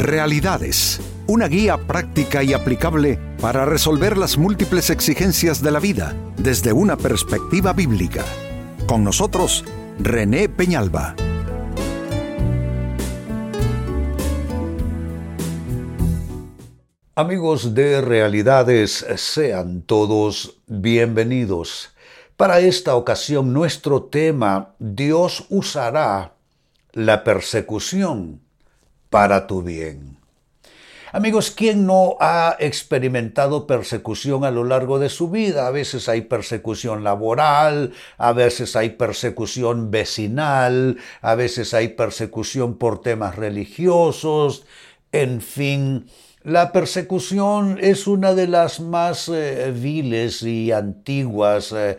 Realidades, una guía práctica y aplicable para resolver las múltiples exigencias de la vida desde una perspectiva bíblica. Con nosotros, René Peñalba. Amigos de Realidades, sean todos bienvenidos. Para esta ocasión nuestro tema, Dios usará la persecución para tu bien. Amigos, ¿quién no ha experimentado persecución a lo largo de su vida? A veces hay persecución laboral, a veces hay persecución vecinal, a veces hay persecución por temas religiosos, en fin. La persecución es una de las más eh, viles y antiguas eh,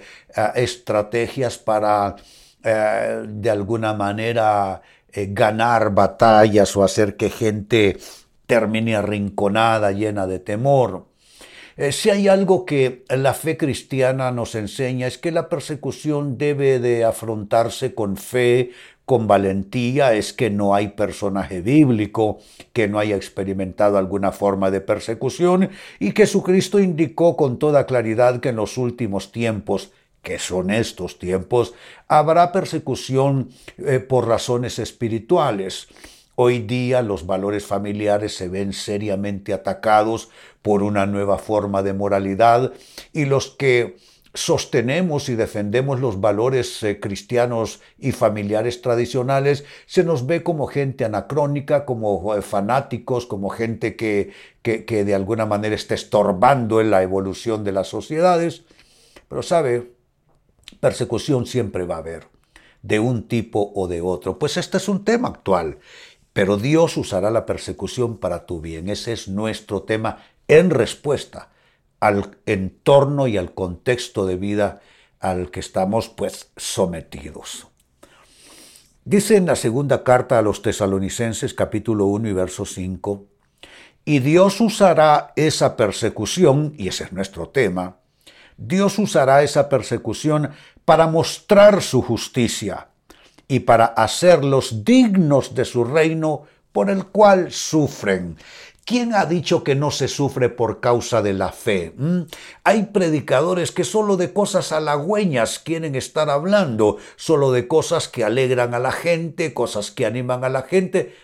estrategias para, eh, de alguna manera, ganar batallas o hacer que gente termine arrinconada, llena de temor. si hay algo que la fe cristiana nos enseña es que la persecución debe de afrontarse con fe, con valentía es que no hay personaje bíblico que no haya experimentado alguna forma de persecución y que Jesucristo indicó con toda claridad que en los últimos tiempos que son estos tiempos, habrá persecución eh, por razones espirituales. Hoy día los valores familiares se ven seriamente atacados por una nueva forma de moralidad y los que sostenemos y defendemos los valores eh, cristianos y familiares tradicionales, se nos ve como gente anacrónica, como eh, fanáticos, como gente que, que, que, de alguna manera está estorbando en la evolución de las sociedades. Pero sabe, persecución siempre va a haber, de un tipo o de otro. Pues este es un tema actual, pero Dios usará la persecución para tu bien. Ese es nuestro tema en respuesta al entorno y al contexto de vida al que estamos pues sometidos. Dice en la segunda carta a los tesalonicenses capítulo 1 y verso 5, y Dios usará esa persecución, y ese es nuestro tema, Dios usará esa persecución para mostrar su justicia y para hacerlos dignos de su reino por el cual sufren. ¿Quién ha dicho que no se sufre por causa de la fe? ¿Mm? Hay predicadores que solo de cosas halagüeñas quieren estar hablando, solo de cosas que alegran a la gente, cosas que animan a la gente.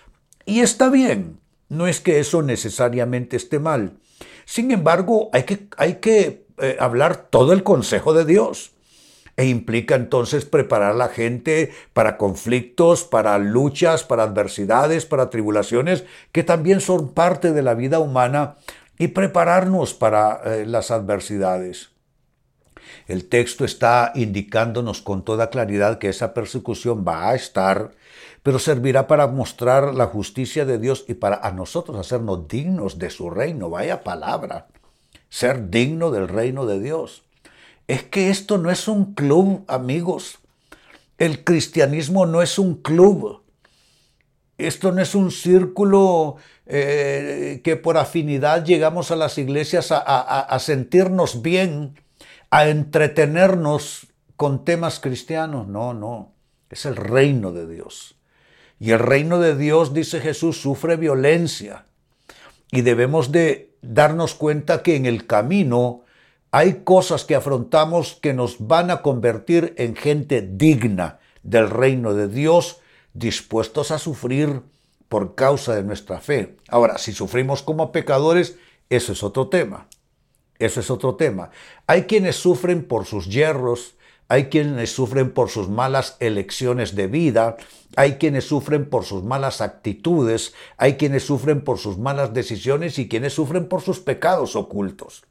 Y está bien, no es que eso necesariamente esté mal. Sin embargo, hay que, hay que eh, hablar todo el consejo de Dios e implica entonces preparar a la gente para conflictos, para luchas, para adversidades, para tribulaciones, que también son parte de la vida humana, y prepararnos para eh, las adversidades. El texto está indicándonos con toda claridad que esa persecución va a estar, pero servirá para mostrar la justicia de Dios y para a nosotros hacernos dignos de su reino. Vaya palabra, ser digno del reino de Dios. Es que esto no es un club, amigos. El cristianismo no es un club. Esto no es un círculo eh, que por afinidad llegamos a las iglesias a sentirnos bien, a entretenernos con temas cristianos. No, no. Es el reino de Dios. Y el reino de Dios, dice Jesús, sufre violencia. Y debemos de darnos cuenta que en el camino hay cosas que afrontamos que nos van a convertir en gente digna del reino de Dios, dispuestos a sufrir por causa de nuestra fe. Ahora, si sufrimos como pecadores, eso es otro tema. Eso es otro tema. Hay quienes sufren por sus hierros, hay quienes sufren por sus malas elecciones de vida, hay quienes sufren por sus malas actitudes, hay quienes sufren por sus malas decisiones y quienes sufren por sus pecados ocultos.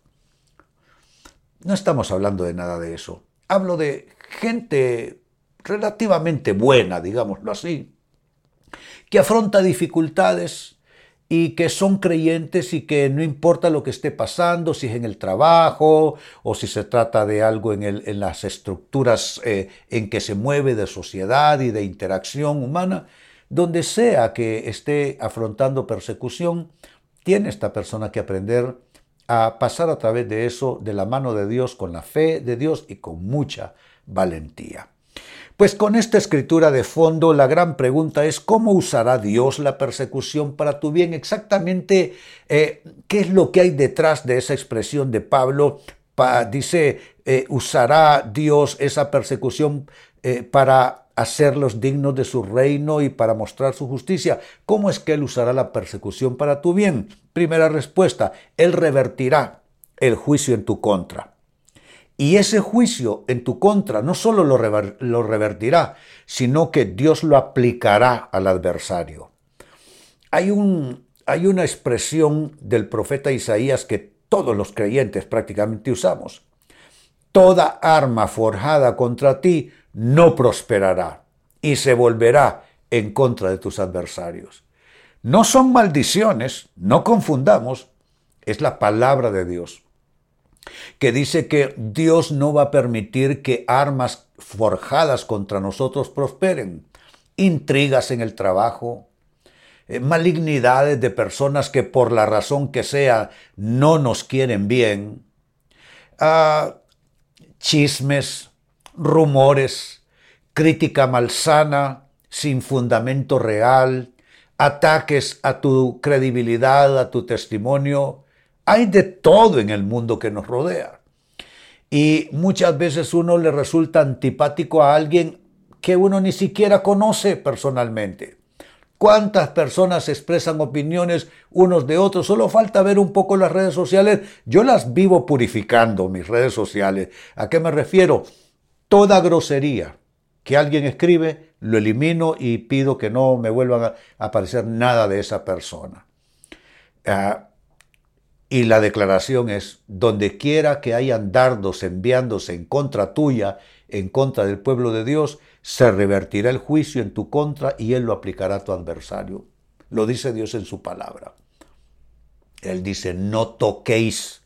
No estamos hablando de nada de eso. Hablo de gente relativamente buena, digámoslo así, que afronta dificultades y que son creyentes y que no importa lo que esté pasando, si es en el trabajo o si se trata de algo en, las estructuras eh, en que se mueve de sociedad y de interacción humana, donde sea que esté afrontando persecución, tiene esta persona que aprender a pasar a través de eso de la mano de Dios, con la fe de Dios y con mucha valentía. Pues con esta escritura de fondo, la gran pregunta es cómo usará Dios la persecución para tu bien. Exactamente, eh, ¿qué es lo que hay detrás de esa expresión de Pablo? dice, eh, usará Dios esa persecución eh, para hacerlos dignos de su reino y para mostrar su justicia. ¿Cómo es que Él usará la persecución para tu bien? Primera respuesta, Él revertirá el juicio en tu contra. Y ese juicio en tu contra no solo lo, revertirá, sino que Dios lo aplicará al adversario. Hay, hay una expresión del profeta Isaías que todos los creyentes prácticamente usamos. Toda arma forjada contra ti no prosperará y se volverá en contra de tus adversarios. No son maldiciones, no confundamos, es la palabra de Dios que dice que Dios no va a permitir que armas forjadas contra nosotros prosperen. Intrigas en el trabajo, eh, malignidades de personas que por la razón que sea no nos quieren bien, ah, chismes, rumores, crítica malsana, sin fundamento real, ataques a tu credibilidad, a tu testimonio, hay de todo en el mundo que nos rodea. Y muchas veces uno le resulta antipático a alguien que uno ni siquiera conoce personalmente. ¿Cuántas personas expresan opiniones unos de otros? Solo falta ver un poco las redes sociales. Yo las vivo purificando, mis redes sociales. ¿A qué me refiero? Toda grosería que alguien escribe, lo elimino y pido que no me vuelvan a aparecer nada de esa persona. Ah, y la declaración es, donde quiera que hayan dardos enviándose en contra tuya, en contra del pueblo de Dios, se revertirá el juicio en tu contra y Él lo aplicará a tu adversario. Lo dice Dios en su palabra. Él dice, no toquéis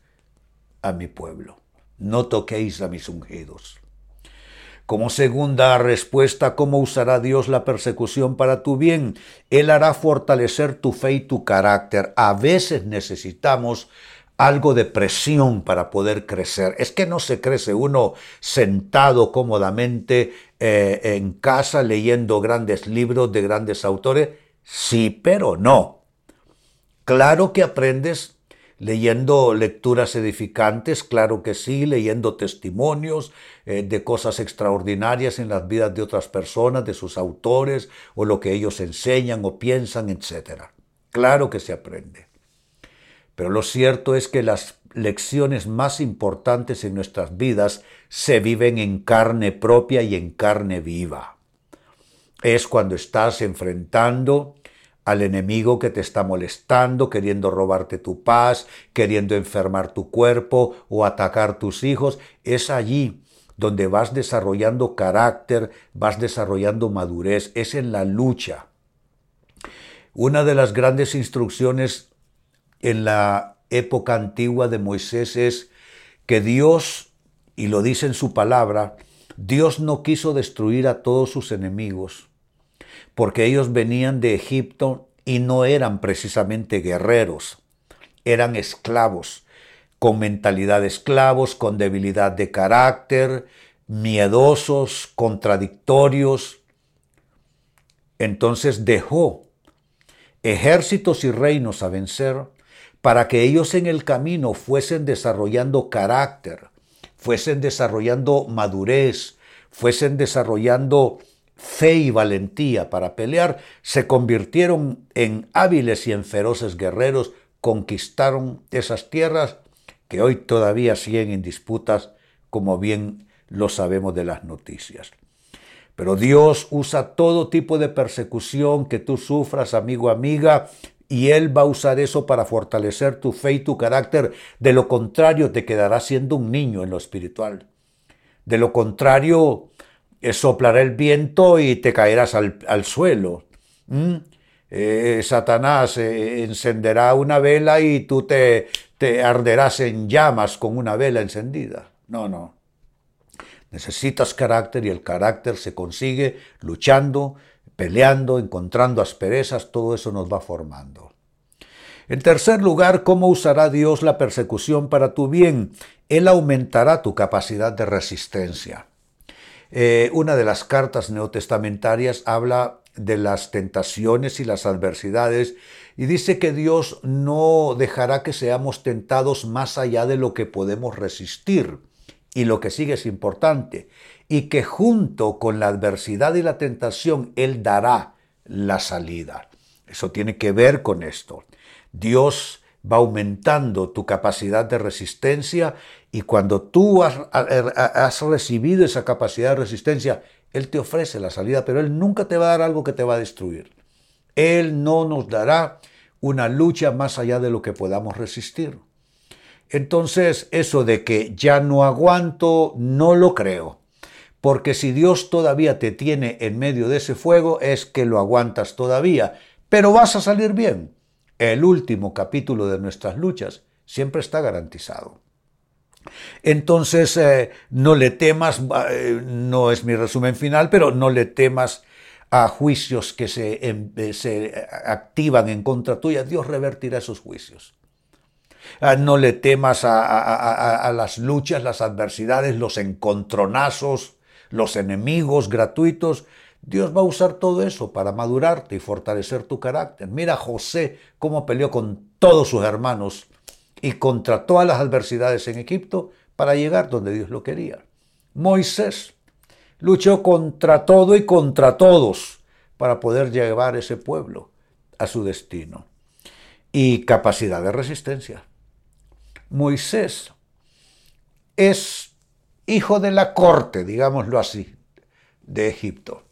a mi pueblo, no toquéis a mis ungidos. Como segunda respuesta, ¿cómo usará Dios la persecución para tu bien? Él hará fortalecer tu fe y tu carácter. A veces necesitamos algo de presión para poder crecer. Es que no se crece uno sentado cómodamente eh, en casa leyendo grandes libros de grandes autores. Sí, pero no. Claro que aprendes leyendo lecturas edificantes, claro que sí, leyendo testimonios eh, de cosas extraordinarias en las vidas de otras personas, de sus autores, o lo que ellos enseñan o piensan, etc. Claro que se aprende. Pero lo cierto es que las lecciones más importantes en nuestras vidas se viven en carne propia y en carne viva. Es cuando estás enfrentando al enemigo que te está molestando, queriendo robarte tu paz, queriendo enfermar tu cuerpo o atacar tus hijos. Es allí donde vas desarrollando carácter, vas desarrollando madurez, es en la lucha. Una de las grandes instrucciones en la época antigua de Moisés es que Dios, y lo dice en su palabra, Dios no quiso destruir a todos sus enemigos, porque ellos venían de Egipto y no eran precisamente guerreros, eran esclavos, con mentalidad de esclavos, con debilidad de carácter, miedosos, contradictorios. Entonces dejó ejércitos y reinos a vencer para que ellos en el camino fuesen desarrollando carácter, fuesen desarrollando madurez, fuesen desarrollando fe y valentía para pelear, se convirtieron en hábiles y en feroces guerreros, conquistaron esas tierras que hoy todavía siguen en disputas, como bien lo sabemos de las noticias. Pero Dios usa todo tipo de persecución que tú sufras, amigo, amiga, y Él va a usar eso para fortalecer tu fe y tu carácter. De lo contrario, te quedarás siendo un niño en lo espiritual. De lo contrario, soplará el viento y te caerás al, suelo. ¿Mm? Eh, Satanás eh, encenderá una vela y tú te, te arderás en llamas con una vela encendida. No, no. Necesitas carácter y el carácter se consigue luchando, peleando, encontrando asperezas, todo eso nos va formando. En tercer lugar, ¿cómo usará Dios la persecución para tu bien? Él aumentará tu capacidad de resistencia. Eh, una de las cartas neotestamentarias habla de las tentaciones y las adversidades y dice que Dios no dejará que seamos tentados más allá de lo que podemos resistir. Y lo que sigue es importante, y que junto con la adversidad y la tentación Él dará la salida. Eso tiene que ver con esto. Dios va aumentando tu capacidad de resistencia y cuando tú has, recibido esa capacidad de resistencia, Él te ofrece la salida, pero Él nunca te va a dar algo que te va a destruir. Él no nos dará una lucha más allá de lo que podamos resistir. Entonces, eso de que ya no aguanto, no lo creo. Porque si Dios todavía te tiene en medio de ese fuego, es que lo aguantas todavía. Pero vas a salir bien. El último capítulo de nuestras luchas siempre está garantizado. Entonces, eh, no le temas, eh, no es mi resumen final, pero no le temas a juicios que se, em, eh, se activan en contra tuya, Dios revertirá esos juicios. Ah, no le temas a, las luchas, las adversidades, los encontronazos, los enemigos gratuitos. Dios va a usar todo eso para madurarte y fortalecer tu carácter. Mira José cómo peleó con todos sus hermanos y contra todas las adversidades en Egipto para llegar donde Dios lo quería. Moisés luchó contra todo y contra todos para poder llevar ese pueblo a su destino. Y capacidad de resistencia. Moisés es hijo de la corte, digámoslo así, de Egipto.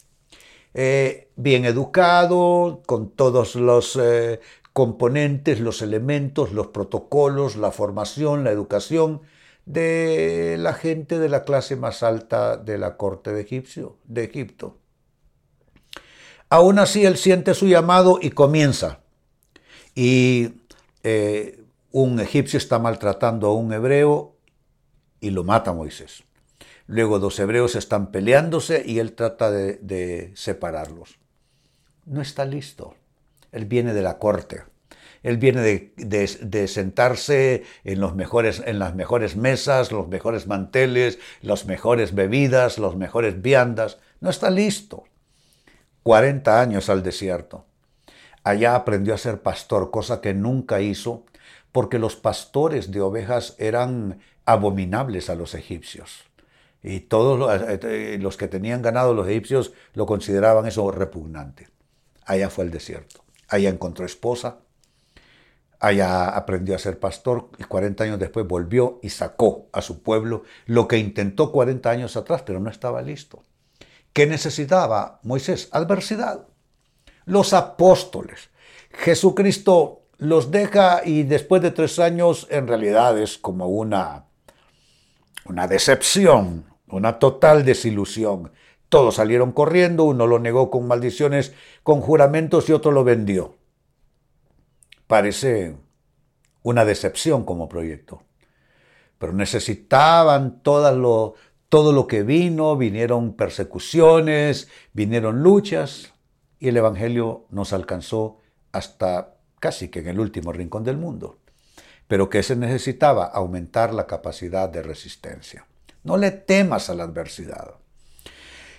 Eh, bien educado, con todos los eh, componentes, los elementos, los protocolos, la formación, la educación de la gente de la clase más alta de la corte de, de Egipto. Aún así, él siente su llamado y comienza. Y eh, un egipcio está maltratando a un hebreo y lo mata a Moisés. Luego dos hebreos están peleándose y él trata de separarlos. No está listo. Él viene de la corte. Él viene de, sentarse en, los mejores, en las mejores mesas, los mejores manteles, las mejores bebidas, los mejores viandas. No está listo. 40 años al desierto. Allá aprendió a ser pastor, cosa que nunca hizo, porque los pastores de ovejas eran abominables a los egipcios. Y todos eh, eh, los que tenían ganado los egipcios lo consideraban eso repugnante. Allá fue el desierto. Allá encontró esposa, Allá aprendió a ser pastor y 40 años después volvió y sacó a su pueblo lo que intentó 40 años atrás, pero no estaba listo. ¿Qué necesitaba Moisés? Adversidad. Los apóstoles. Jesucristo los deja y después de tres años en realidad es como una, una decepción, una total desilusión. Todos salieron corriendo, uno lo negó con maldiciones, con juramentos y otro lo vendió parece una decepción como proyecto. Pero necesitaban todo lo, todo lo que vino, vinieron persecuciones, vinieron luchas, y el Evangelio nos alcanzó hasta casi que en el último rincón del mundo. Pero que se necesitaba aumentar la capacidad de resistencia. No le temas a la adversidad.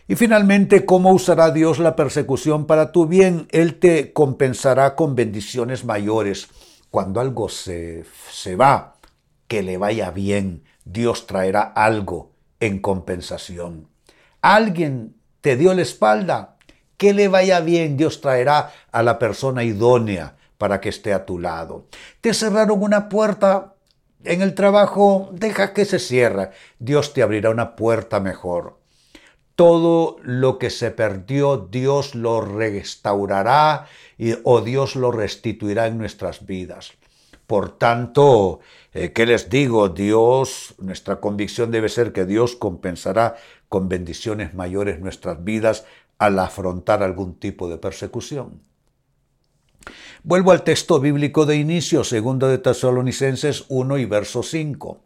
Y finalmente, ¿cómo usará Dios la persecución para tu bien? Él te compensará con bendiciones mayores. Cuando algo se, se va, que le vaya bien, Dios traerá algo en compensación. Alguien te dio la espalda, que le vaya bien, Dios traerá a la persona idónea para que esté a tu lado. Te cerraron una puerta en el trabajo, deja que se cierre, Dios te abrirá una puerta mejor todo lo que se perdió Dios lo restaurará y, o Dios lo restituirá en nuestras vidas. Por tanto, eh, ¿qué les digo? Dios, nuestra convicción debe ser que Dios compensará con bendiciones mayores nuestras vidas al afrontar algún tipo de persecución. Vuelvo al texto bíblico de inicio, segundo de Tesalonicenses 1 y verso 5.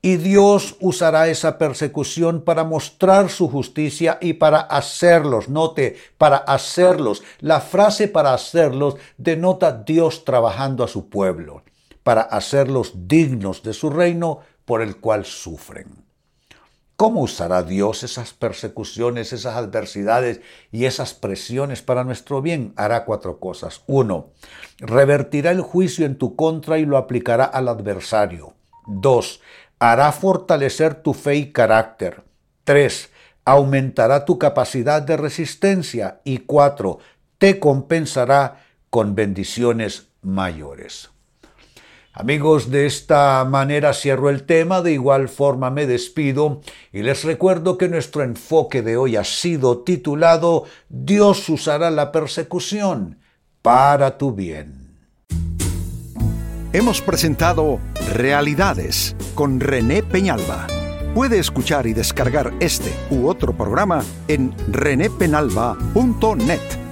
Y Dios usará esa persecución para mostrar su justicia y para hacerlos. Note, para hacerlos. La frase para hacerlos denota Dios trabajando a su pueblo, para hacerlos dignos de su reino por el cual sufren. ¿Cómo usará Dios esas persecuciones, esas adversidades y esas presiones para nuestro bien? Hará cuatro cosas. Uno, revertirá el juicio en tu contra y lo aplicará al adversario. Dos, hará fortalecer tu fe y carácter. Tres, aumentará tu capacidad de resistencia. Y cuatro, te compensará con bendiciones mayores. Amigos, de esta manera cierro el tema, de igual forma me despido y les recuerdo que nuestro enfoque de hoy ha sido titulado Dios usará la persecución para tu bien. Hemos presentado Realidades con René Peñalba. Puede escuchar y descargar este u otro programa en renépenalba.net.